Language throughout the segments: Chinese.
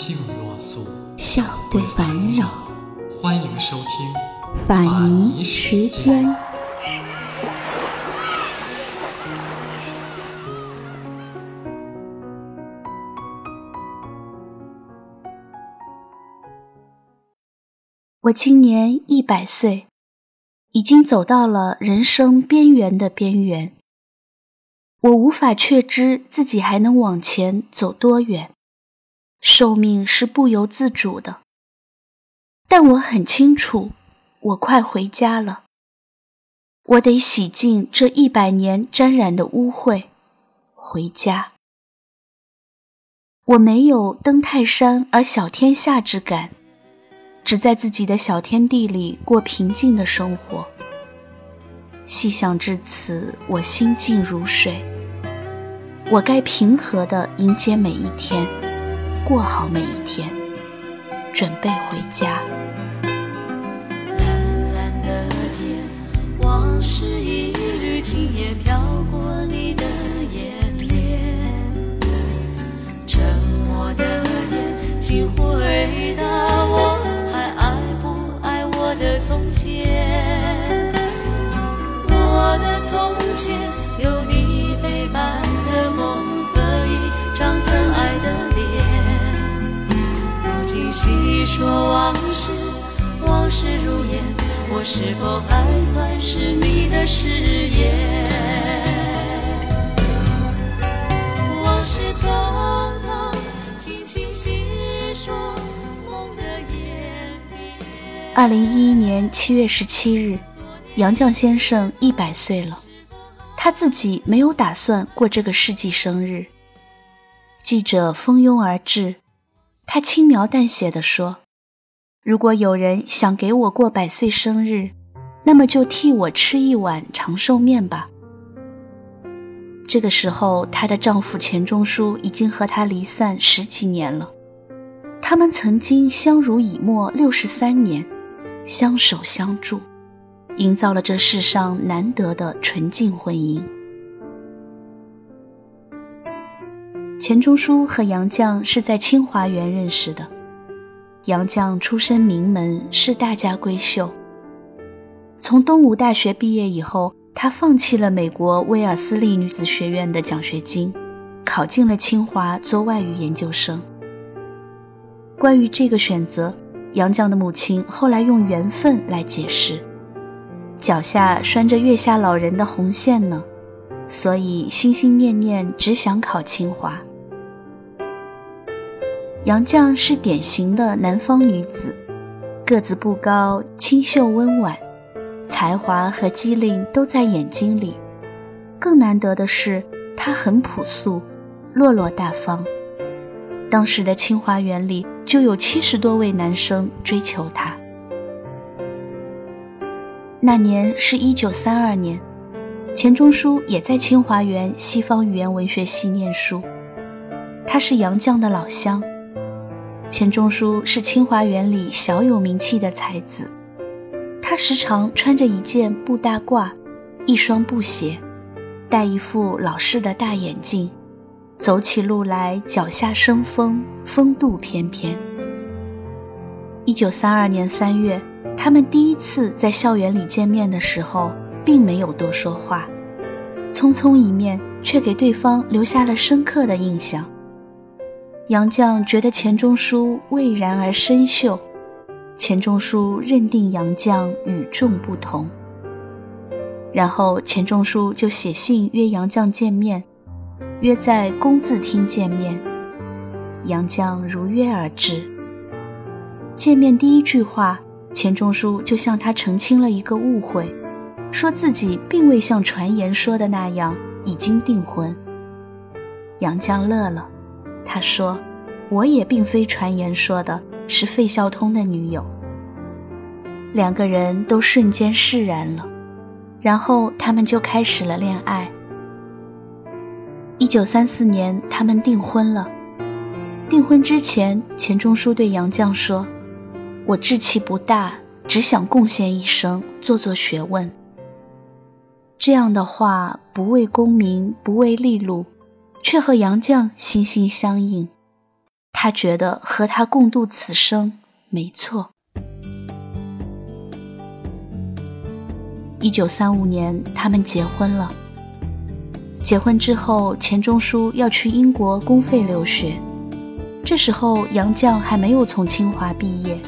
静若素，笑对烦扰。欢迎收听法尼时间。我今年一百岁。已经走到了人生边缘的边缘，我无法确知自己还能往前走多远。寿命是不由自主的，但我很清楚，我快回家了。我得洗净这一百年沾染的污秽，回家。我没有登泰山而小天下之感。只在自己的小天地里过平静的生活。细想至此，我心静如水。我该平和地迎接每一天，过好每一天，准备回家。蓝蓝的天，往事一缕轻烟飘过你的眼帘，沉默的眼，请回答我还爱不爱我。的从前，我的从前说往事，往事如烟，我是否还算是你的誓言？往事匆匆，轻轻细说。二零一一年七月十七日，杨绛先生一百岁了。他自己没有打算过这个世纪生日。记者蜂拥而至，他轻描淡写地说：“如果有人想给我过百岁生日，那么就替我吃一碗长寿面吧。”这个时候，她的丈夫钱钟书已经和她离散十几年了。他们曾经相濡以沫六十三年。相守相助，营造了这世上难得的纯净婚姻。钱钟书和杨绛是在清华园认识的，杨绛出身名门，是大家闺秀。从东吴大学毕业以后，她放弃了美国威尔斯利女子学院的奖学金，考进了清华做外语研究生。关于这个选择。杨绛的母亲后来用缘分来解释，脚下拴着月下老人的红线呢，所以心心念念只想考清华。杨绛是典型的南方女子，个子不高，清秀温婉，才华和机灵都在眼睛里。更难得的是，她很朴素，落落大方。当时的清华园里就有七十多位男生追求她。那年是一九三二年，钱钟书也在清华园西方语言文学系念书。他是杨绛的老乡。钱钟书是清华园里小有名气的才子，他时常穿着一件布大褂，一双布鞋，戴一副老式的大眼镜。走起路来，脚下生风，风度翩翩。一九三二年三月，他们第一次在校园里见面的时候，并没有多说话，匆匆一面，却给对方留下了深刻的印象。杨绛觉得钱钟书蔚然而深秀，钱钟书认定杨绛与众不同。然后钱钟书就写信约杨绛见面。约在公字厅见面，杨绛如约而至。见面第一句话，钱钟书就向他澄清了一个误会，说自己并未像传言说的那样已经订婚。杨绛乐了，他说：“我也并非传言说的是费孝通的女友。两个人都瞬间释然了，然后他们就开始了恋爱。一九三四年，他们订婚了。订婚之前，钱钟书对杨绛说：“我志气不大，只想贡献一生，做做学问。”这样的话，不为功名，不为利禄，却和杨绛心心相印。他觉得和他共度此生没错。一九三五年，他们结婚了。结婚之后，钱钟书要去英国公费留学。这时候，杨绛还没有从清华毕业。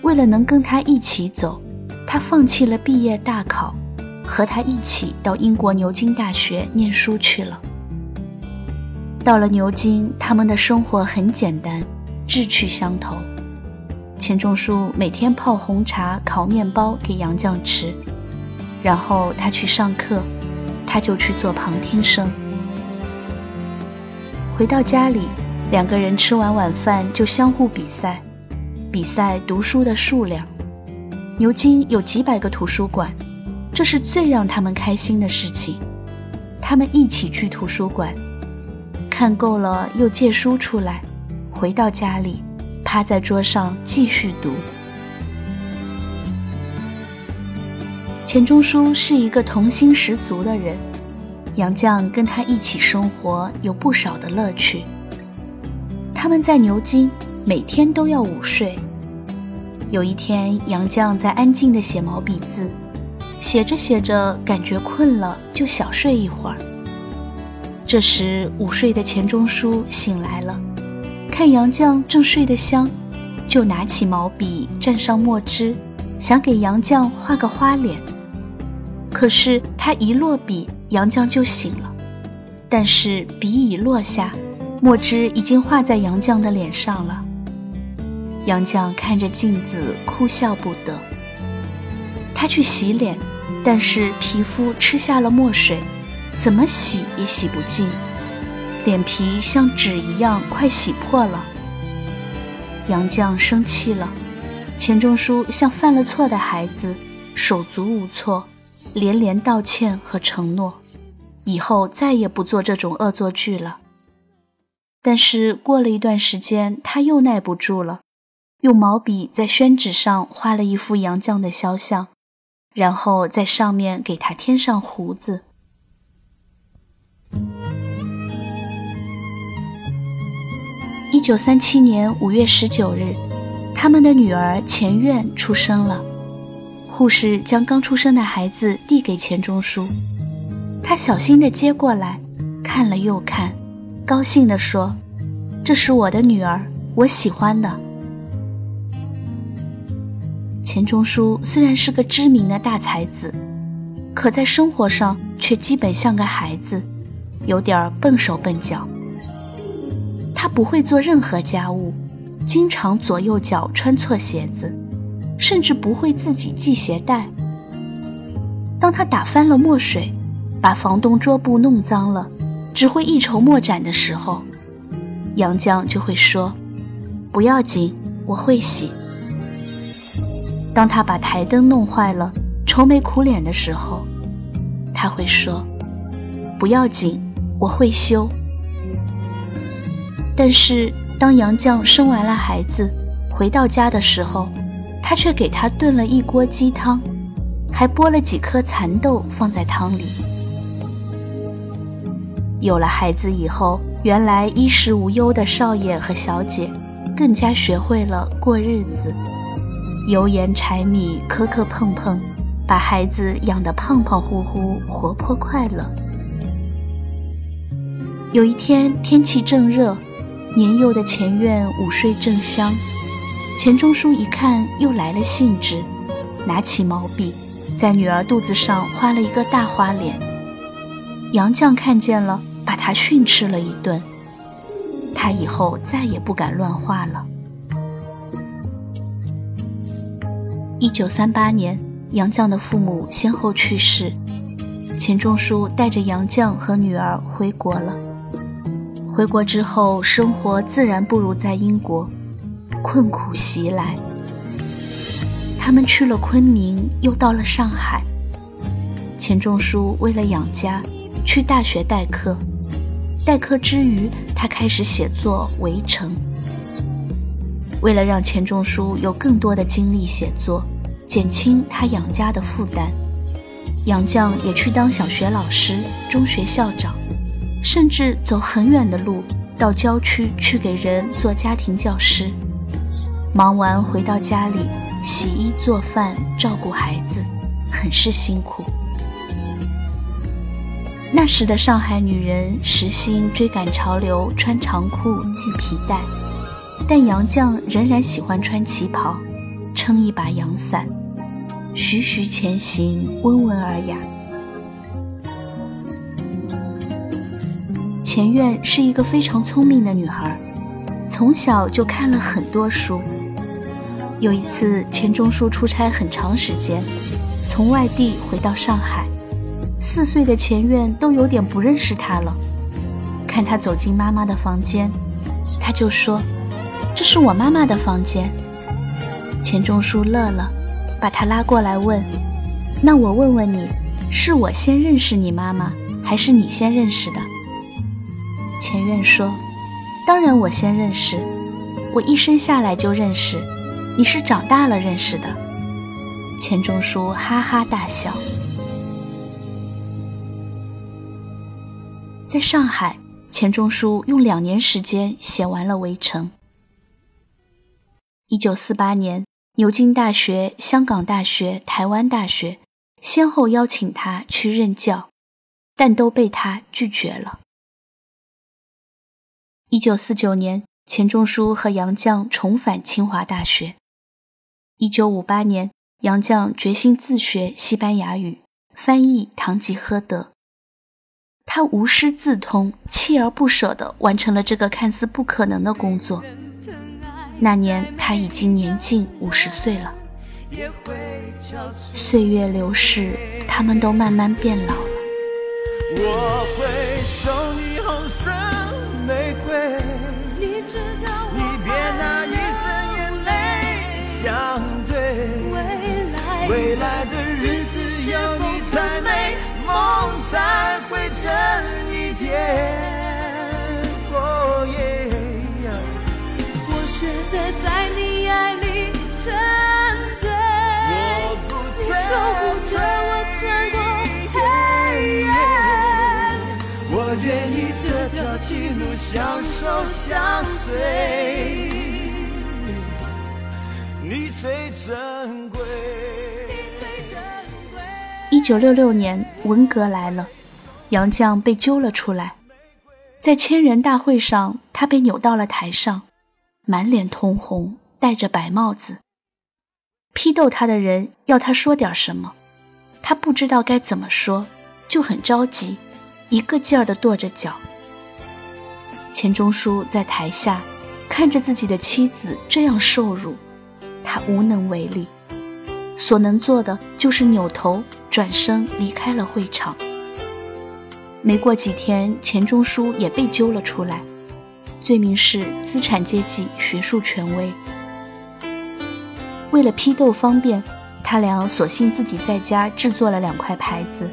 为了能跟他一起走，他放弃了毕业大考，和他一起到英国牛津大学念书去了。到了牛津，他们的生活很简单，志趣相投。钱钟书每天泡红茶、烤面包给杨绛吃。然后他去上课，他就去做旁听生。回到家里，两个人吃完晚饭就相互比赛，比赛读书的数量。牛津有几百个图书馆，这是最让他们开心的事情。他们一起去图书馆，看够了又借书出来，回到家里，趴在桌上继续读。钱钟书是一个童心十足的人，杨绛跟他一起生活有不少的乐趣。他们在牛津每天都要午睡。有一天，杨绛在安静地写毛笔字，写着写着感觉困了，就小睡一会儿。这时，午睡的钱钟书醒来了，看杨绛正睡得香，就拿起毛笔蘸上墨汁，想给杨绛画个花脸。可是他一落笔，杨绛就醒了。但是笔已落下，墨汁已经画在杨绛的脸上了。杨绛看着镜子，哭笑不得。他去洗脸，但是皮肤吃下了墨水，怎么洗也洗不净，脸皮像纸一样快洗破了。杨绛生气了，钱钟书像犯了错的孩子，手足无措。连连道歉和承诺，以后再也不做这种恶作剧了。但是过了一段时间，他又耐不住了，用毛笔在宣纸上画了一幅杨绛的肖像，然后在上面给他添上胡子。一九三七年五月十九日，他们的女儿钱院出生了。护士将刚出生的孩子递给钱钟书，他小心地接过来，看了又看，高兴地说：“这是我的女儿，我喜欢的。”钱钟书虽然是个知名的大才子，可在生活上却基本像个孩子，有点笨手笨脚。他不会做任何家务，经常左右脚穿错鞋子。甚至不会自己系鞋带。当他打翻了墨水，把房东桌布弄脏了，只会一筹莫展的时候，杨绛就会说：“不要紧，我会洗。”当他把台灯弄坏了，愁眉苦脸的时候，他会说：“不要紧，我会修。”但是当杨绛生完了孩子，回到家的时候，他却给他炖了一锅鸡汤，还剥了几颗蚕豆放在汤里。有了孩子以后，原来衣食无忧的少爷和小姐，更加学会了过日子，油盐柴米磕磕碰碰，把孩子养得胖胖乎乎，活泼快乐。有一天天气正热，年幼的前院午睡正香。钱钟书一看，又来了兴致，拿起毛笔，在女儿肚子上画了一个大花脸。杨绛看见了，把他训斥了一顿。他以后再也不敢乱画了。一九三八年，杨绛的父母先后去世，钱钟书带着杨绛和女儿回国了。回国之后，生活自然不如在英国，困苦袭来。他们去了昆明，又到了上海。钱钟书为了养家，去大学代课。代课之余，他开始写作《围城》。为了让钱钟书有更多的精力写作，减轻他养家的负担，杨绛也去当小学老师、中学校长。甚至走很远的路到郊区去给人做家庭教师，忙完回到家里洗衣做饭照顾孩子，很是辛苦。那时的上海女人时兴追赶潮流，穿长裤系皮带，但杨绛仍然喜欢穿旗袍，撑一把阳伞，徐徐前行，温文尔雅。前院是一个非常聪明的女孩，从小就看了很多书。有一次，钱钟书出差很长时间，从外地回到上海，四岁的钱院都有点不认识他了。看他走进妈妈的房间，他就说：“这是我妈妈的房间。”钱钟书乐了，把他拉过来问：“那我问问你，是我先认识你妈妈，还是你先认识的？”钱院说：“当然，我先认识，我一生下来就认识，你是长大了认识的。”钱钟书哈哈大笑。在上海，钱钟书用两年时间写完了《围城》。一九四八年，牛津大学、香港大学、台湾大学先后邀请他去任教，但都被他拒绝了。一九四九年，钱钟书和杨绛重返清华大学。一九五八年，杨绛决心自学西班牙语，翻译《堂吉诃德》。他无师自通，锲而不舍地完成了这个看似不可能的工作。那年他已经年近五十岁了。岁月流逝，他们都慢慢变老了。我会真一点。哦耶，我学着在你爱里沉醉，你守护着我穿过黑夜。我愿意这条情路相守相随，你最珍贵。一九六六年，文革来了，杨绛被揪了出来，在千人大会上，他被扭到了台上，满脸通红，戴着白帽子。批斗他的人要他说点什么，他不知道该怎么说，就很着急，一个劲儿地跺着脚。钱钟书在台下看着自己的妻子这样受辱，他无能为力，所能做的就是扭头转身离开了会场。没过几天，钱钟书也被揪了出来，罪名是资产阶级学术权威。为了批斗方便，他俩索性自己在家制作了两块牌子，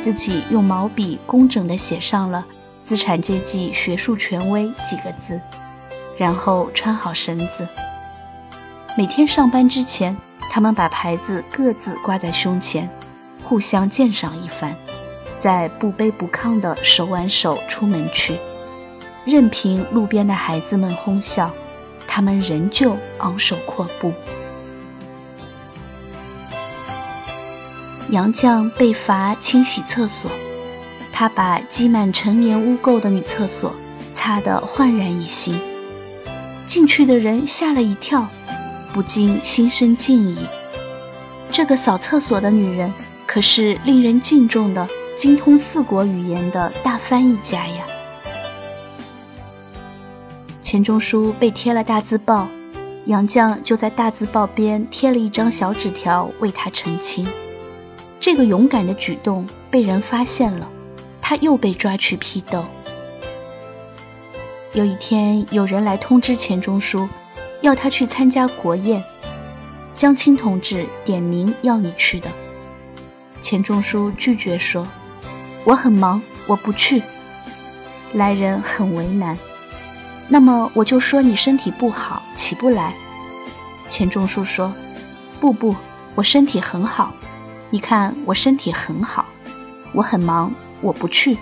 自己用毛笔工整地写上了。资产阶级学术权威几个字，然后穿好绳子。每天上班之前，他们把牌子各自挂在胸前，互相鉴赏一番，再不卑不亢地手挽手出门去。任凭路边的孩子们哄笑，他们仍旧昂首阔步。杨绛被罚清洗厕所。他把积满陈年污垢的女厕所擦得焕然一新，进去的人吓了一跳，不禁心生敬意。这个扫厕所的女人可是令人敬重的、精通四国语言的大翻译家呀！钱钟书被贴了大字报，杨绛就在大字报边贴了一张小纸条为他澄清。这个勇敢的举动被人发现了。他又被抓去批斗。有一天，有人来通知钱钟书，要他去参加国宴，江青同志点名要你去的。钱钟书拒绝说：“我很忙，我不去。”来人很为难。那么我就说你身体不好，起不来。钱钟书说：“不不，我身体很好。你看我身体很好，我很忙，我不去。”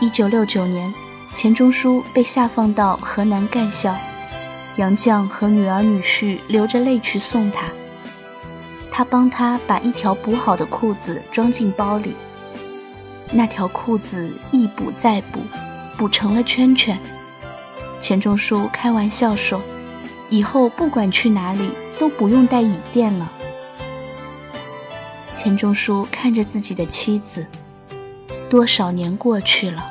一九六九年，钱钟书被下放到河南干校，杨绛和女儿女婿流着泪去送他。他帮他把一条补好的裤子装进包里，那条裤子一补再补，补成了圈圈。钱钟书开玩笑说：“以后不管去哪里都不用带椅垫了。”钱钟书看着自己的妻子，多少年过去了。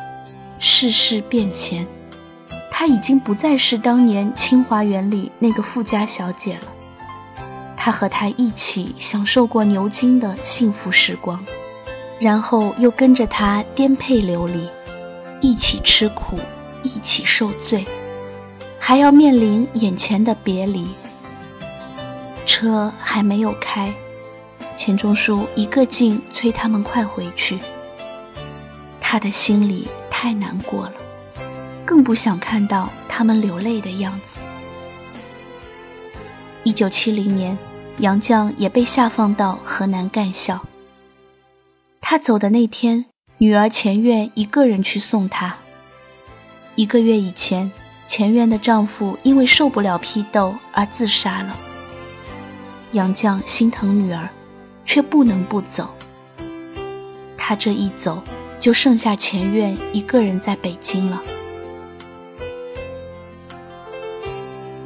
世事变迁，她已经不再是当年清华园里那个富家小姐了。他和她一起享受过牛津的幸福时光，然后又跟着他颠沛流离，一起吃苦，一起受罪，还要面临眼前的别离。车还没有开，钱钟书一个劲催他们快回去。他的心里。太难过了，更不想看到他们流泪的样子。一九七零年，杨绛也被下放到河南干校。他走的那天，女儿钱院一个人去送他。一个月以前，钱院的丈夫因为受不了批斗而自杀了。杨绛心疼女儿，却不能不走。他这一走。就剩下钱院一个人在北京了。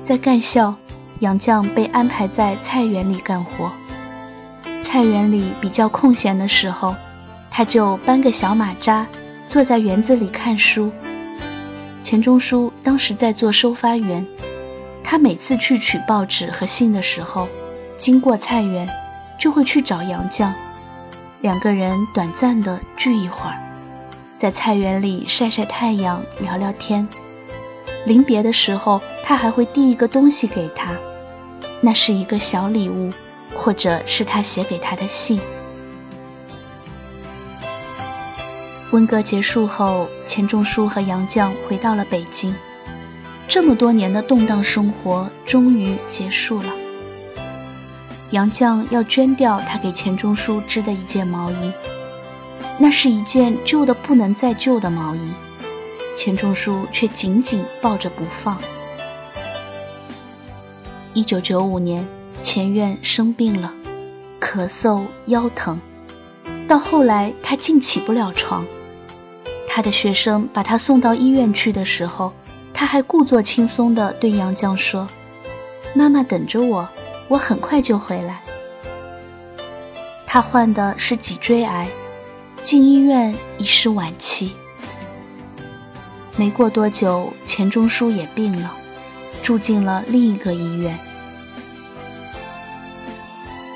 在干校，杨绛被安排在菜园里干活。菜园里比较空闲的时候，他就搬个小马扎，坐在园子里看书。钱钟书当时在做收发员，他每次去取报纸和信的时候，经过菜园，就会去找杨绛，两个人短暂的聚一会儿。在菜园里晒晒太阳，聊聊天。临别的时候，他还会递一个东西给他，那是一个小礼物，或者是他写给他的信。文革结束后，钱钟书和杨绛回到了北京，这么多年的动荡生活终于结束了。杨绛要捐掉他给钱钟书织的一件毛衣。那是一件旧的不能再旧的毛衣，钱钟书却紧紧抱着不放。一九九五年，钱院生病了，咳嗽、腰疼，到后来他竟起不了床。他的学生把他送到医院去的时候，他还故作轻松地对杨绛说：“妈妈等着我，我很快就回来。”他患的是脊椎癌。进医院已是晚期，没过多久，钱钟书也病了，住进了另一个医院。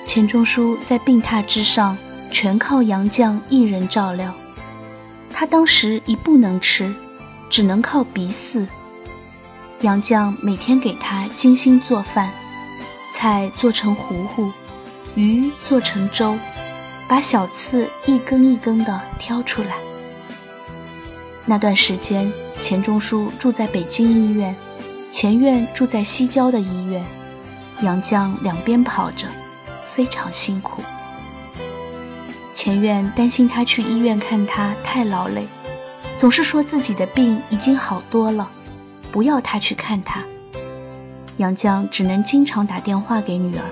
钱钟书在病榻之上，全靠杨绛一人照料。他当时已不能吃，只能靠鼻饲。杨绛每天给他精心做饭，菜做成糊糊，鱼做成粥。把小刺一根一根的挑出来。那段时间，钱钟书住在北京医院，钱院住在西郊的医院，杨绛两边跑着，非常辛苦。钱院担心他去医院看他太劳累，总是说自己的病已经好多了，不要他去看他。杨绛只能经常打电话给女儿。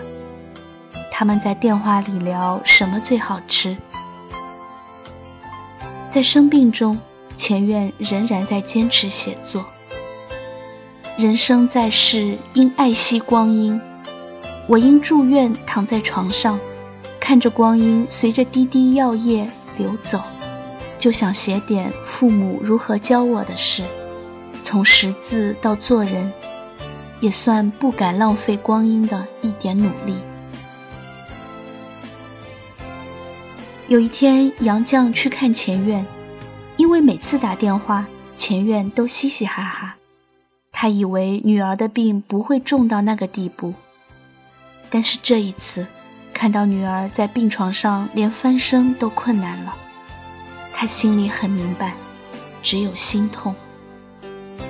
他们在电话里聊什么最好吃。在生病中，钱院仍然在坚持写作。人生在世，应爱惜光阴。我因住院躺在床上，看着光阴随着滴滴药液流走，就想写点父母如何教我的事，从识字到做人，也算不敢浪费光阴的一点努力。有一天，杨绛去看钱院，因为每次打电话，前院都嘻嘻哈哈。他以为女儿的病不会重到那个地步，但是这一次，看到女儿在病床上连翻身都困难了，他心里很明白，只有心痛。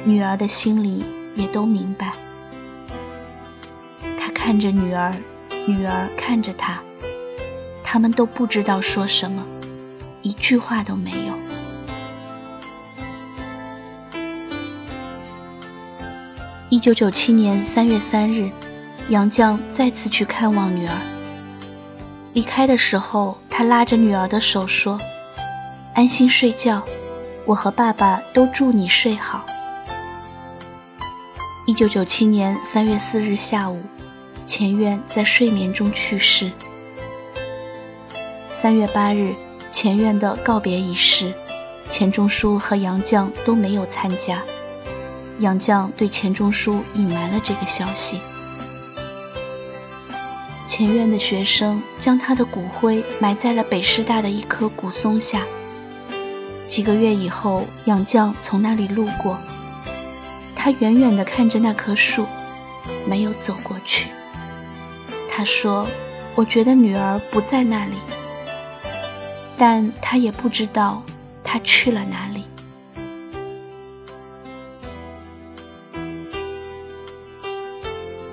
女儿的心里也都明白。他看着女儿，女儿看着他，他们都不知道说什么，一句话都没有。一九九七年三月三日，杨绛再次去看望女儿。离开的时候，他拉着女儿的手说：“安心睡觉，我和爸爸都祝你睡好。”一九九七年三月四日下午，钱院在睡眠中去世。三月八日，钱院的告别仪式，钱钟书和杨绛都没有参加。杨绛对钱钟书隐瞒了这个消息。前院的学生将他的骨灰埋在了北师大的一棵古松下。几个月以后，杨绛从那里路过，他远远地看着那棵树，没有走过去。他说：“我觉得女儿不在那里，但他也不知道她去了哪里。”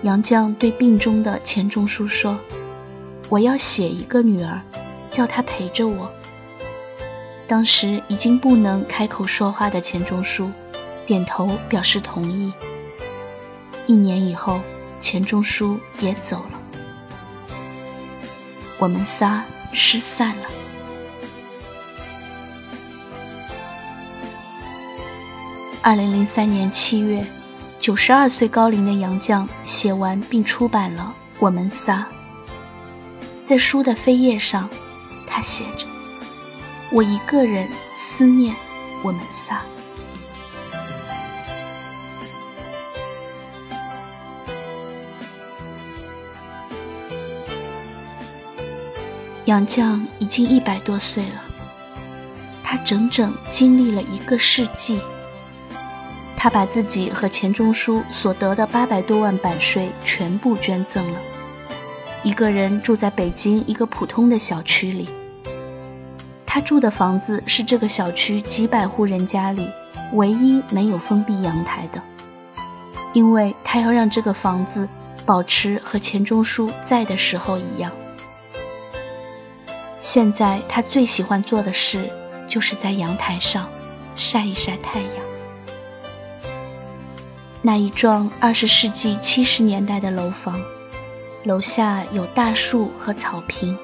杨绛对病中的钱钟书说：“我要写一个女儿，叫她陪着我。”当时已经不能开口说话的钱钟书，点头表示同意。一年以后，钱钟书也走了，我们仨失散了。二零零三年七月。九十二岁高龄的杨绛写完并出版了《我们仨》。在书的扉页上，他写着：“我一个人思念我们仨。”杨绛已经一百多岁了，他整整经历了一个世纪。他把自己和钱钟书所得的八百多万版税全部捐赠了，一个人住在北京一个普通的小区里。他住的房子是这个小区几百户人家里唯一没有封闭阳台的，因为他要让这个房子保持和钱钟书在的时候一样。现在他最喜欢做的事，就是在阳台上晒一晒太阳。那一幢二十世纪七十年代的楼房，楼下有大树和草坪。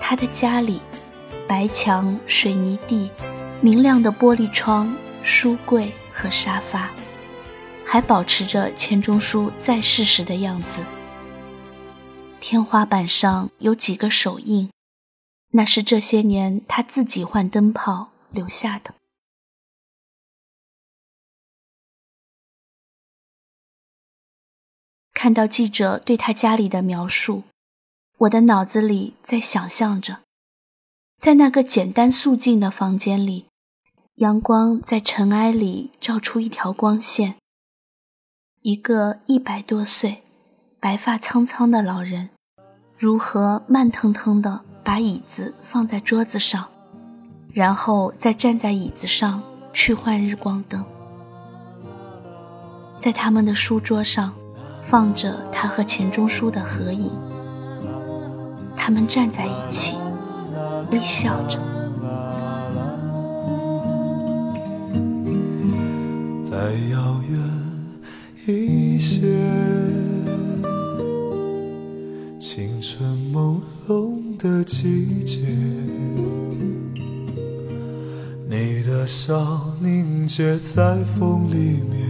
他的家里，白墙、水泥地，明亮的玻璃窗、书柜和沙发，还保持着钱钟书在世时的样子。天花板上有几个手印，那是这些年他自己换灯泡留下的。看到记者对他家里的描述，我的脑子里在想象着，在那个简单素净的房间里，阳光在尘埃里照出一条光线。一个一百多岁、白发苍苍的老人，如何慢腾腾地把椅子放在桌子上，然后再站在椅子上去换日光灯。在他们的书桌上。放着他和钱钟书的合影，他们站在一起，微笑着。再遥远一些，青春朦胧的季节，你的笑凝结在风里面。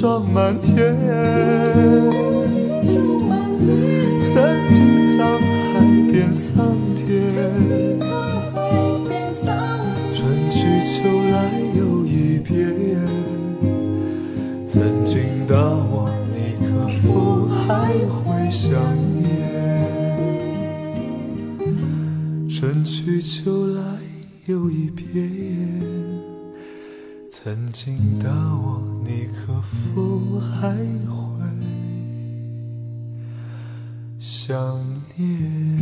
霜满天。曾经沧海变桑田，春去秋来又一遍。曾经的我，你可否还会想念？春去秋来又一遍，曾经的我，你可否还会想念？